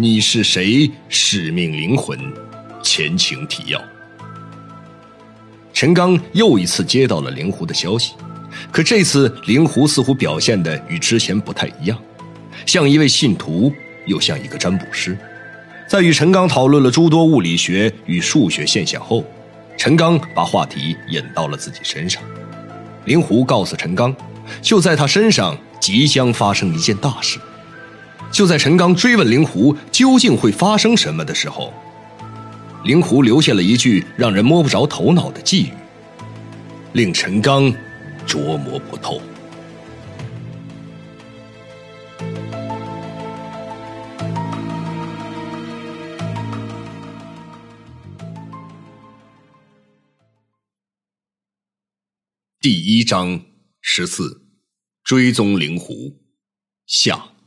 你是谁？使命灵魂，前情提要。陈刚又一次接到了灵狐的消息，可这次灵狐似乎表现的与之前不太一样，像一位信徒，又像一个占卜师。在与陈刚讨论了诸多物理学与数学现象后，陈刚把话题引到了自己身上。灵狐告诉陈刚，就在他身上即将发生一件大事。就在陈刚追问灵狐究竟会发生什么的时候，灵狐留下了一句让人摸不着头脑的寄语，令陈刚琢磨不透。第一章十四，追踪灵狐下。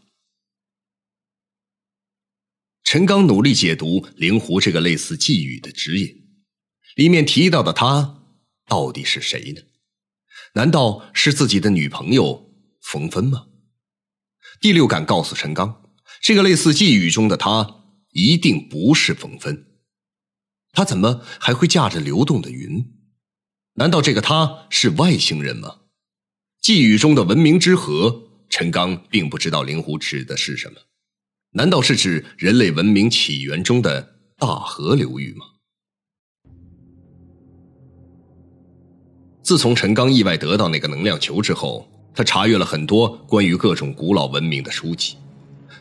陈刚努力解读灵狐这个类似寄语的指引，里面提到的他到底是谁呢？难道是自己的女朋友冯芬吗？第六感告诉陈刚，这个类似寄语中的他一定不是冯芬。他怎么还会驾着流动的云？难道这个他是外星人吗？寄语中的文明之河，陈刚并不知道灵狐指的是什么。难道是指人类文明起源中的大河流域吗？自从陈刚意外得到那个能量球之后，他查阅了很多关于各种古老文明的书籍，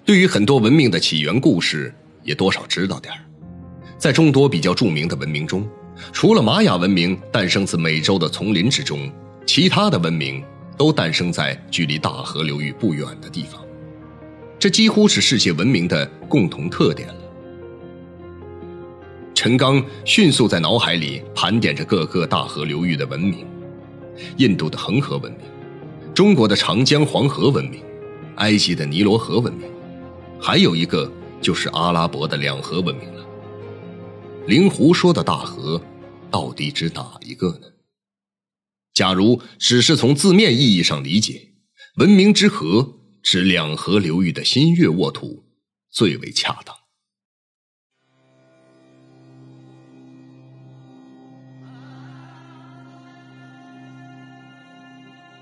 对于很多文明的起源故事也多少知道点儿。在众多比较著名的文明中，除了玛雅文明诞生自美洲的丛林之中，其他的文明都诞生在距离大河流域不远的地方。这几乎是世界文明的共同特点了。陈刚迅速在脑海里盘点着各个大河流域的文明：印度的恒河文明，中国的长江黄河文明，埃及的尼罗河文明，还有一个就是阿拉伯的两河文明了。灵狐说的大河，到底指哪一个呢？假如只是从字面意义上理解，文明之河。指两河流域的新月沃土最为恰当。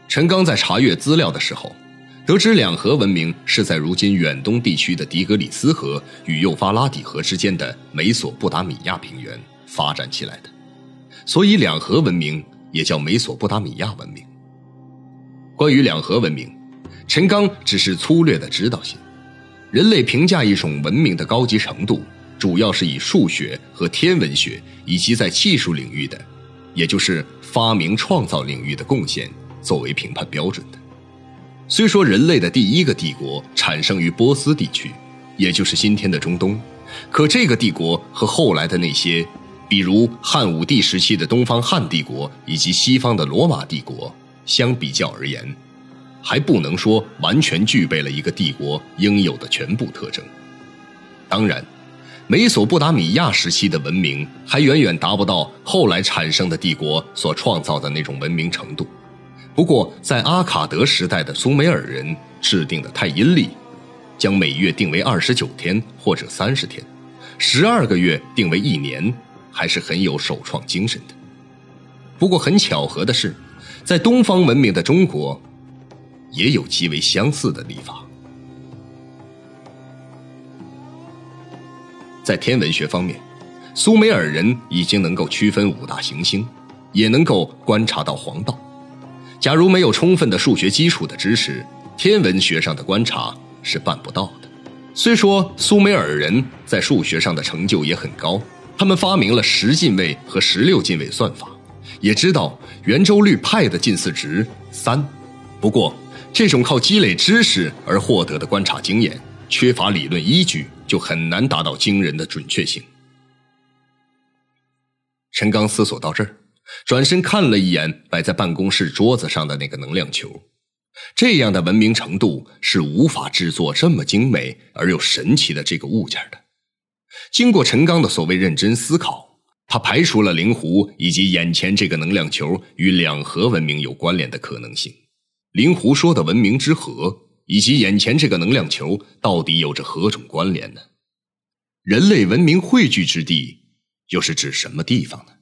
陈刚在查阅资料的时候，得知两河文明是在如今远东地区的底格里斯河与幼发拉底河之间的美索不达米亚平原发展起来的，所以两河文明也叫美索不达米亚文明。关于两河文明。陈刚只是粗略的指导性，人类评价一种文明的高级程度，主要是以数学和天文学以及在技术领域的，也就是发明创造领域的贡献作为评判标准的。虽说人类的第一个帝国产生于波斯地区，也就是今天的中东，可这个帝国和后来的那些，比如汉武帝时期的东方汉帝国以及西方的罗马帝国相比较而言。还不能说完全具备了一个帝国应有的全部特征。当然，美索不达米亚时期的文明还远远达不到后来产生的帝国所创造的那种文明程度。不过，在阿卡德时代的苏美尔人制定的太阴历，将每月定为二十九天或者三十天，十二个月定为一年，还是很有首创精神的。不过，很巧合的是，在东方文明的中国。也有极为相似的历法。在天文学方面，苏美尔人已经能够区分五大行星，也能够观察到黄道。假如没有充分的数学基础的知识，天文学上的观察是办不到的。虽说苏美尔人在数学上的成就也很高，他们发明了十进位和十六进位算法，也知道圆周率派的近似值三。不过，这种靠积累知识而获得的观察经验，缺乏理论依据，就很难达到惊人的准确性。陈刚思索到这儿，转身看了一眼摆在办公室桌子上的那个能量球，这样的文明程度是无法制作这么精美而又神奇的这个物件的。经过陈刚的所谓认真思考，他排除了灵狐以及眼前这个能量球与两河文明有关联的可能性。灵狐说的文明之河，以及眼前这个能量球，到底有着何种关联呢？人类文明汇聚之地又是指什么地方呢？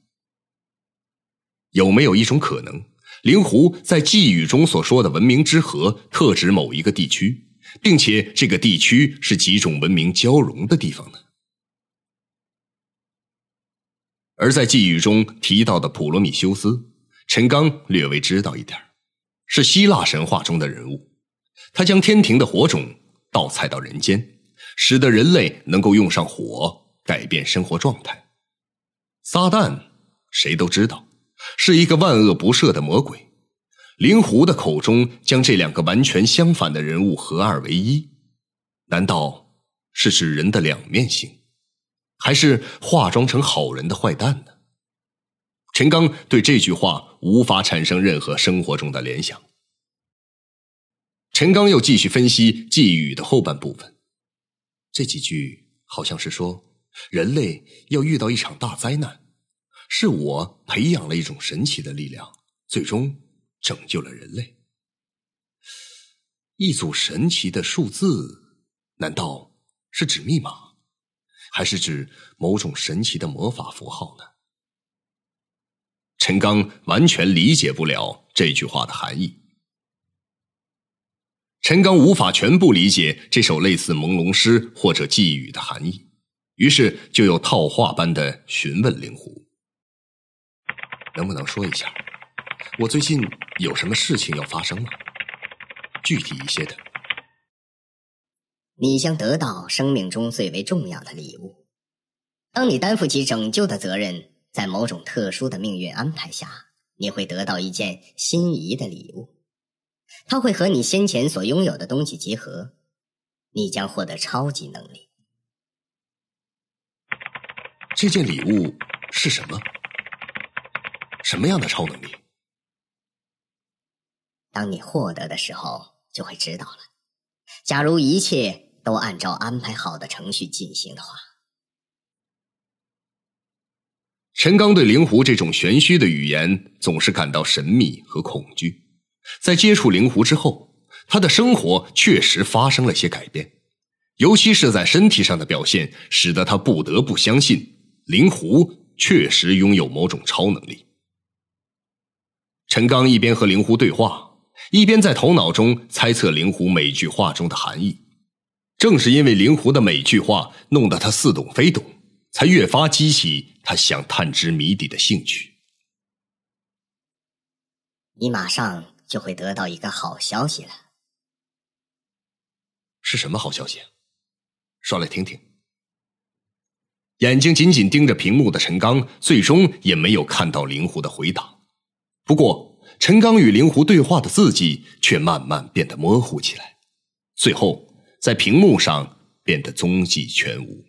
有没有一种可能，灵狐在寄语中所说的文明之河，特指某一个地区，并且这个地区是几种文明交融的地方呢？而在寄语中提到的普罗米修斯，陈刚略微知道一点是希腊神话中的人物。他将天庭的火种倒采到人间，使得人类能够用上火改变生活状态。撒旦，谁都知道，是一个万恶不赦的魔鬼。灵狐的口中将这两个完全相反的人物合二为一，难道是指人的两面性，还是化妆成好人的坏蛋呢？陈刚对这句话无法产生任何生活中的联想。陈刚又继续分析寄语的后半部分，这几句好像是说人类要遇到一场大灾难，是我培养了一种神奇的力量，最终拯救了人类。一组神奇的数字，难道是指密码，还是指某种神奇的魔法符号呢？陈刚完全理解不了这句话的含义。陈刚无法全部理解这首类似朦胧诗或者寄语的含义，于是就又套话般的询问灵狐：“能不能说一下，我最近有什么事情要发生吗？具体一些的。”你将得到生命中最为重要的礼物。当你担负起拯救的责任，在某种特殊的命运安排下，你会得到一件心仪的礼物。它会和你先前所拥有的东西结合，你将获得超级能力。这件礼物是什么？什么样的超能力？当你获得的时候，就会知道了。假如一切都按照安排好的程序进行的话，陈刚对灵狐这种玄虚的语言总是感到神秘和恐惧。在接触灵狐之后，他的生活确实发生了些改变，尤其是在身体上的表现，使得他不得不相信灵狐确实拥有某种超能力。陈刚一边和灵狐对话，一边在头脑中猜测灵狐每句话中的含义。正是因为灵狐的每句话弄得他似懂非懂，才越发激起他想探知谜底的兴趣。你马上。就会得到一个好消息了。是什么好消息？说来听听。眼睛紧紧盯着屏幕的陈刚，最终也没有看到灵狐的回答。不过，陈刚与灵狐对话的字迹却慢慢变得模糊起来，最后在屏幕上变得踪迹全无。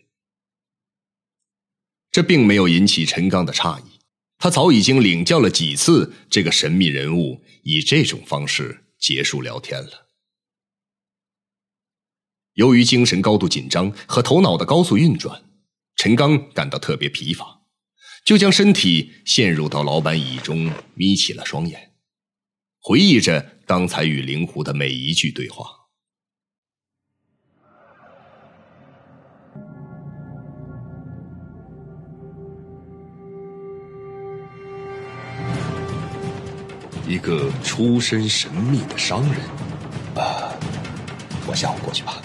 这并没有引起陈刚的诧异。他早已经领教了几次这个神秘人物以这种方式结束聊天了。由于精神高度紧张和头脑的高速运转，陈刚感到特别疲乏，就将身体陷入到老板椅中，眯起了双眼，回忆着刚才与灵狐的每一句对话。一个出身神秘的商人，啊，我下午过去吧，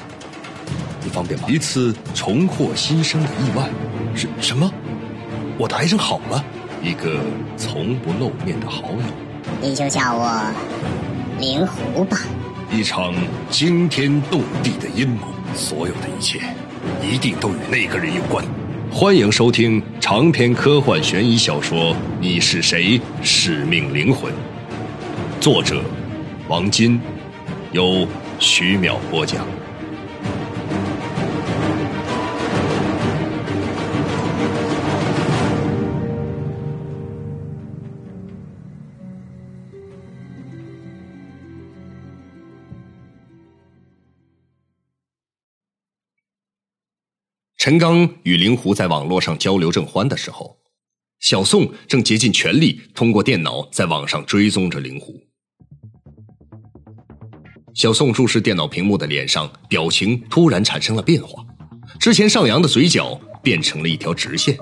你方便吗？一次重获新生的意外，什什么？我的癌症好了？一个从不露面的好友，你就叫我灵狐吧。一场惊天动地的阴谋，所有的一切一定都与那个人有关。欢迎收听长篇科幻悬疑小说《你是谁？使命灵魂》。作者：王金，由徐淼播讲。陈刚与灵狐在网络上交流正欢的时候，小宋正竭尽全力通过电脑在网上追踪着灵狐。小宋注视电脑屏幕的脸上表情突然产生了变化，之前上扬的嘴角变成了一条直线，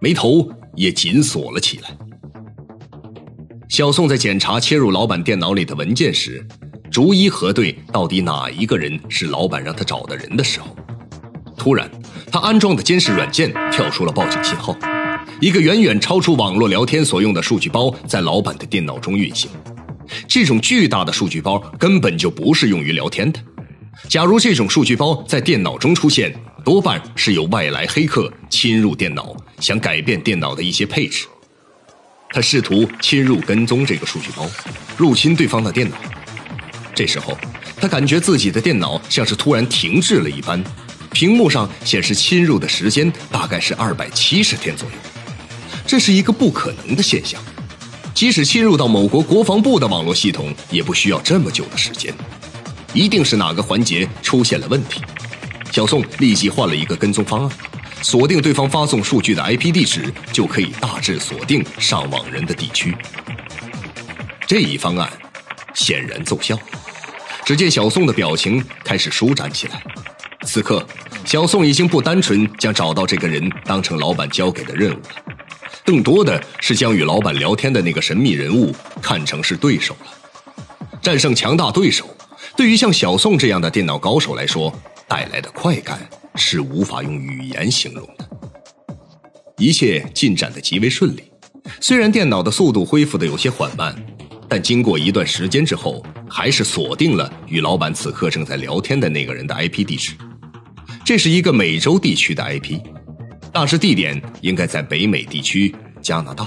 眉头也紧锁了起来。小宋在检查切入老板电脑里的文件时，逐一核对到底哪一个人是老板让他找的人的时候，突然，他安装的监视软件跳出了报警信号，一个远远超出网络聊天所用的数据包在老板的电脑中运行。这种巨大的数据包根本就不是用于聊天的。假如这种数据包在电脑中出现，多半是有外来黑客侵入电脑，想改变电脑的一些配置。他试图侵入跟踪这个数据包，入侵对方的电脑。这时候，他感觉自己的电脑像是突然停滞了一般，屏幕上显示侵入的时间大概是二百七十天左右。这是一个不可能的现象，即使侵入到某国国防部的网络系统，也不需要这么久的时间。一定是哪个环节出现了问题。小宋立即换了一个跟踪方案。锁定对方发送数据的 IP 地址，就可以大致锁定上网人的地区。这一方案显然奏效。只见小宋的表情开始舒展起来。此刻，小宋已经不单纯将找到这个人当成老板交给的任务了，更多的是将与老板聊天的那个神秘人物看成是对手了。战胜强大对手，对于像小宋这样的电脑高手来说，带来的快感。是无法用语言形容的。一切进展的极为顺利，虽然电脑的速度恢复的有些缓慢，但经过一段时间之后，还是锁定了与老板此刻正在聊天的那个人的 IP 地址。这是一个美洲地区的 IP，大致地点应该在北美地区加拿大。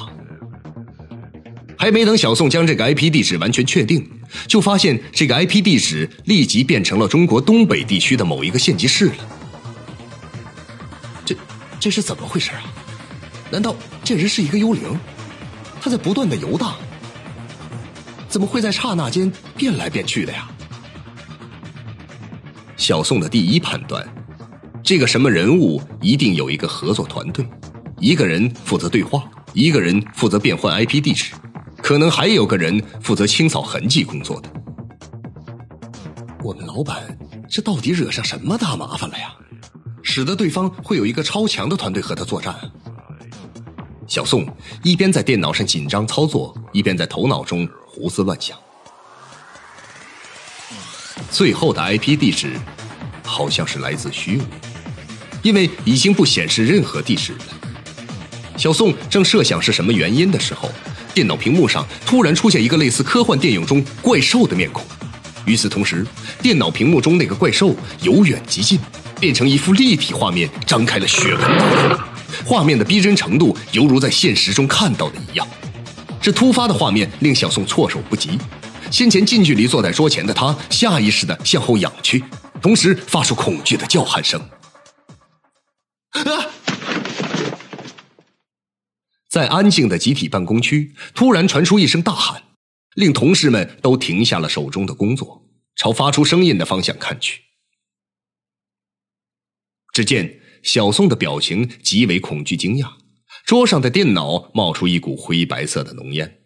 还没等小宋将这个 IP 地址完全确定，就发现这个 IP 地址立即变成了中国东北地区的某一个县级市了。这这是怎么回事啊？难道这人是一个幽灵？他在不断的游荡，怎么会在刹那间变来变去的呀？小宋的第一判断，这个什么人物一定有一个合作团队，一个人负责对话，一个人负责变换 IP 地址，可能还有个人负责清扫痕迹工作的。我们老板这到底惹上什么大麻烦了呀？使得对方会有一个超强的团队和他作战。小宋一边在电脑上紧张操作，一边在头脑中胡思乱想。最后的 IP 地址好像是来自虚无，因为已经不显示任何地址了。小宋正设想是什么原因的时候，电脑屏幕上突然出现一个类似科幻电影中怪兽的面孔。与此同时，电脑屏幕中那个怪兽由远及近。变成一幅立体画面，张开了血盆大口，画面的逼真程度犹如在现实中看到的一样。这突发的画面令小宋措手不及，先前近距离坐在桌前的他下意识地向后仰去，同时发出恐惧的叫喊声。啊！在安静的集体办公区，突然传出一声大喊，令同事们都停下了手中的工作，朝发出声音的方向看去。只见小宋的表情极为恐惧、惊讶，桌上的电脑冒出一股灰白色的浓烟。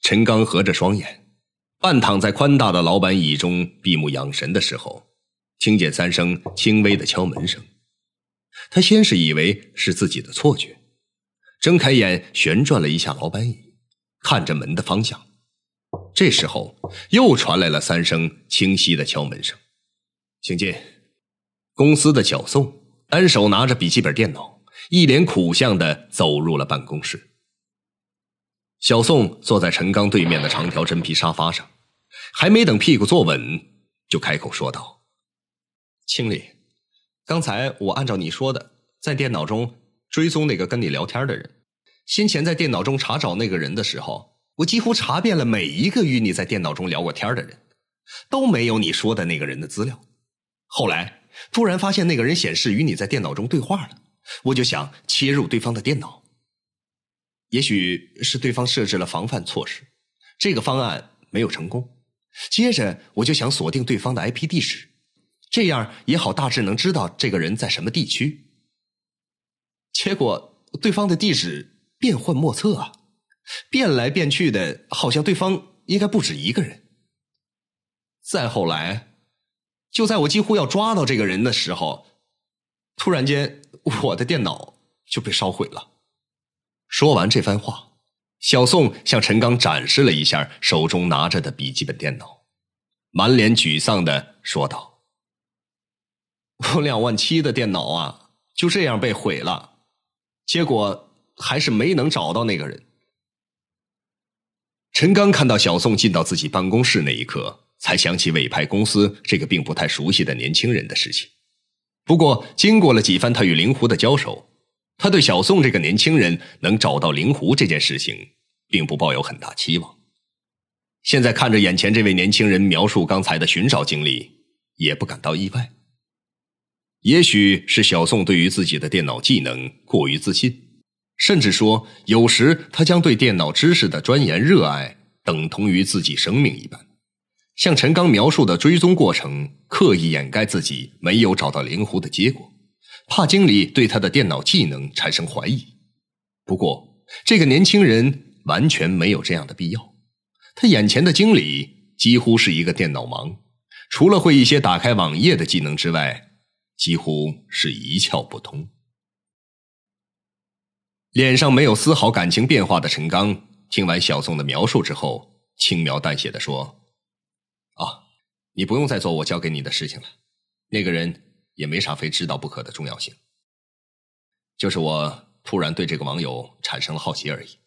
陈刚合着双眼，半躺在宽大的老板椅中闭目养神的时候，听见三声轻微的敲门声。他先是以为是自己的错觉，睁开眼旋转了一下老板椅，看着门的方向。这时候，又传来了三声清晰的敲门声。请进。公司的小宋单手拿着笔记本电脑，一脸苦相的走入了办公室。小宋坐在陈刚对面的长条真皮沙发上，还没等屁股坐稳，就开口说道：“经理，刚才我按照你说的，在电脑中追踪那个跟你聊天的人。先前在电脑中查找那个人的时候。”我几乎查遍了每一个与你在电脑中聊过天的人，都没有你说的那个人的资料。后来突然发现那个人显示与你在电脑中对话了，我就想切入对方的电脑。也许是对方设置了防范措施，这个方案没有成功。接着我就想锁定对方的 IP 地址，这样也好大致能知道这个人在什么地区。结果对方的地址变幻莫测啊！变来变去的，好像对方应该不止一个人。再后来，就在我几乎要抓到这个人的时候，突然间我的电脑就被烧毁了。说完这番话，小宋向陈刚展示了一下手中拿着的笔记本电脑，满脸沮丧的说道：“我 两万七的电脑啊，就这样被毁了，结果还是没能找到那个人。”陈刚看到小宋进到自己办公室那一刻，才想起委派公司这个并不太熟悉的年轻人的事情。不过，经过了几番他与灵狐的交手，他对小宋这个年轻人能找到灵狐这件事情，并不抱有很大期望。现在看着眼前这位年轻人描述刚才的寻找经历，也不感到意外。也许是小宋对于自己的电脑技能过于自信。甚至说，有时他将对电脑知识的钻研热爱等同于自己生命一般。像陈刚描述的追踪过程，刻意掩盖自己没有找到灵狐的结果，怕经理对他的电脑技能产生怀疑。不过，这个年轻人完全没有这样的必要。他眼前的经理几乎是一个电脑盲，除了会一些打开网页的技能之外，几乎是一窍不通。脸上没有丝毫感情变化的陈刚，听完小宋的描述之后，轻描淡写的说：“啊，你不用再做我交给你的事情了，那个人也没啥非知道不可的重要性，就是我突然对这个网友产生了好奇而已。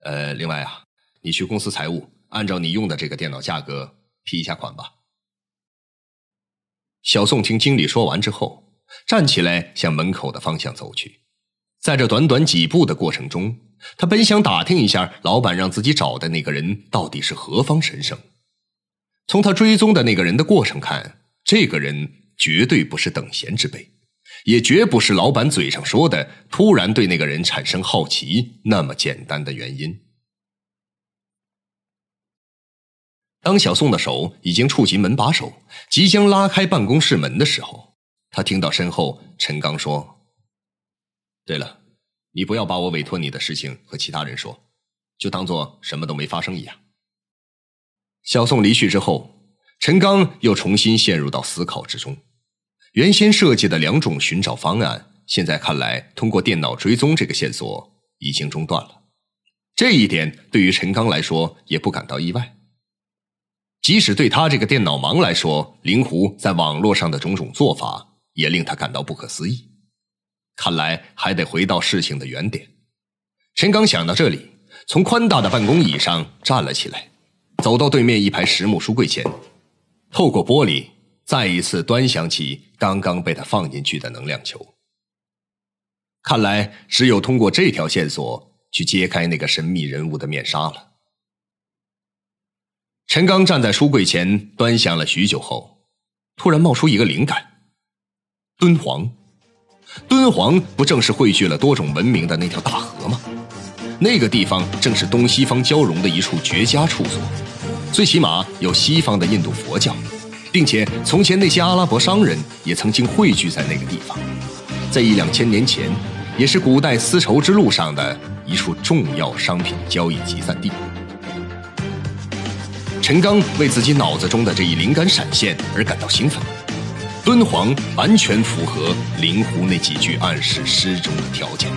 呃，另外啊，你去公司财务，按照你用的这个电脑价格批一下款吧。”小宋听经理说完之后，站起来向门口的方向走去。在这短短几步的过程中，他本想打听一下老板让自己找的那个人到底是何方神圣。从他追踪的那个人的过程看，这个人绝对不是等闲之辈，也绝不是老板嘴上说的突然对那个人产生好奇那么简单的原因。当小宋的手已经触及门把手，即将拉开办公室门的时候，他听到身后陈刚说。对了，你不要把我委托你的事情和其他人说，就当做什么都没发生一样。小宋离去之后，陈刚又重新陷入到思考之中。原先设计的两种寻找方案，现在看来，通过电脑追踪这个线索已经中断了。这一点对于陈刚来说也不感到意外。即使对他这个电脑盲来说，灵狐在网络上的种种做法也令他感到不可思议。看来还得回到事情的原点。陈刚想到这里，从宽大的办公椅上站了起来，走到对面一排实木书柜前，透过玻璃再一次端详起刚刚被他放进去的能量球。看来只有通过这条线索去揭开那个神秘人物的面纱了。陈刚站在书柜前端详了许久后，突然冒出一个灵感：敦煌。敦煌不正是汇聚了多种文明的那条大河吗？那个地方正是东西方交融的一处绝佳处所，最起码有西方的印度佛教，并且从前那些阿拉伯商人也曾经汇聚在那个地方，在一两千年前，也是古代丝绸之路上的一处重要商品交易集散地。陈刚为自己脑子中的这一灵感闪现而感到兴奋。敦煌完全符合灵狐那几句暗示诗中的条件。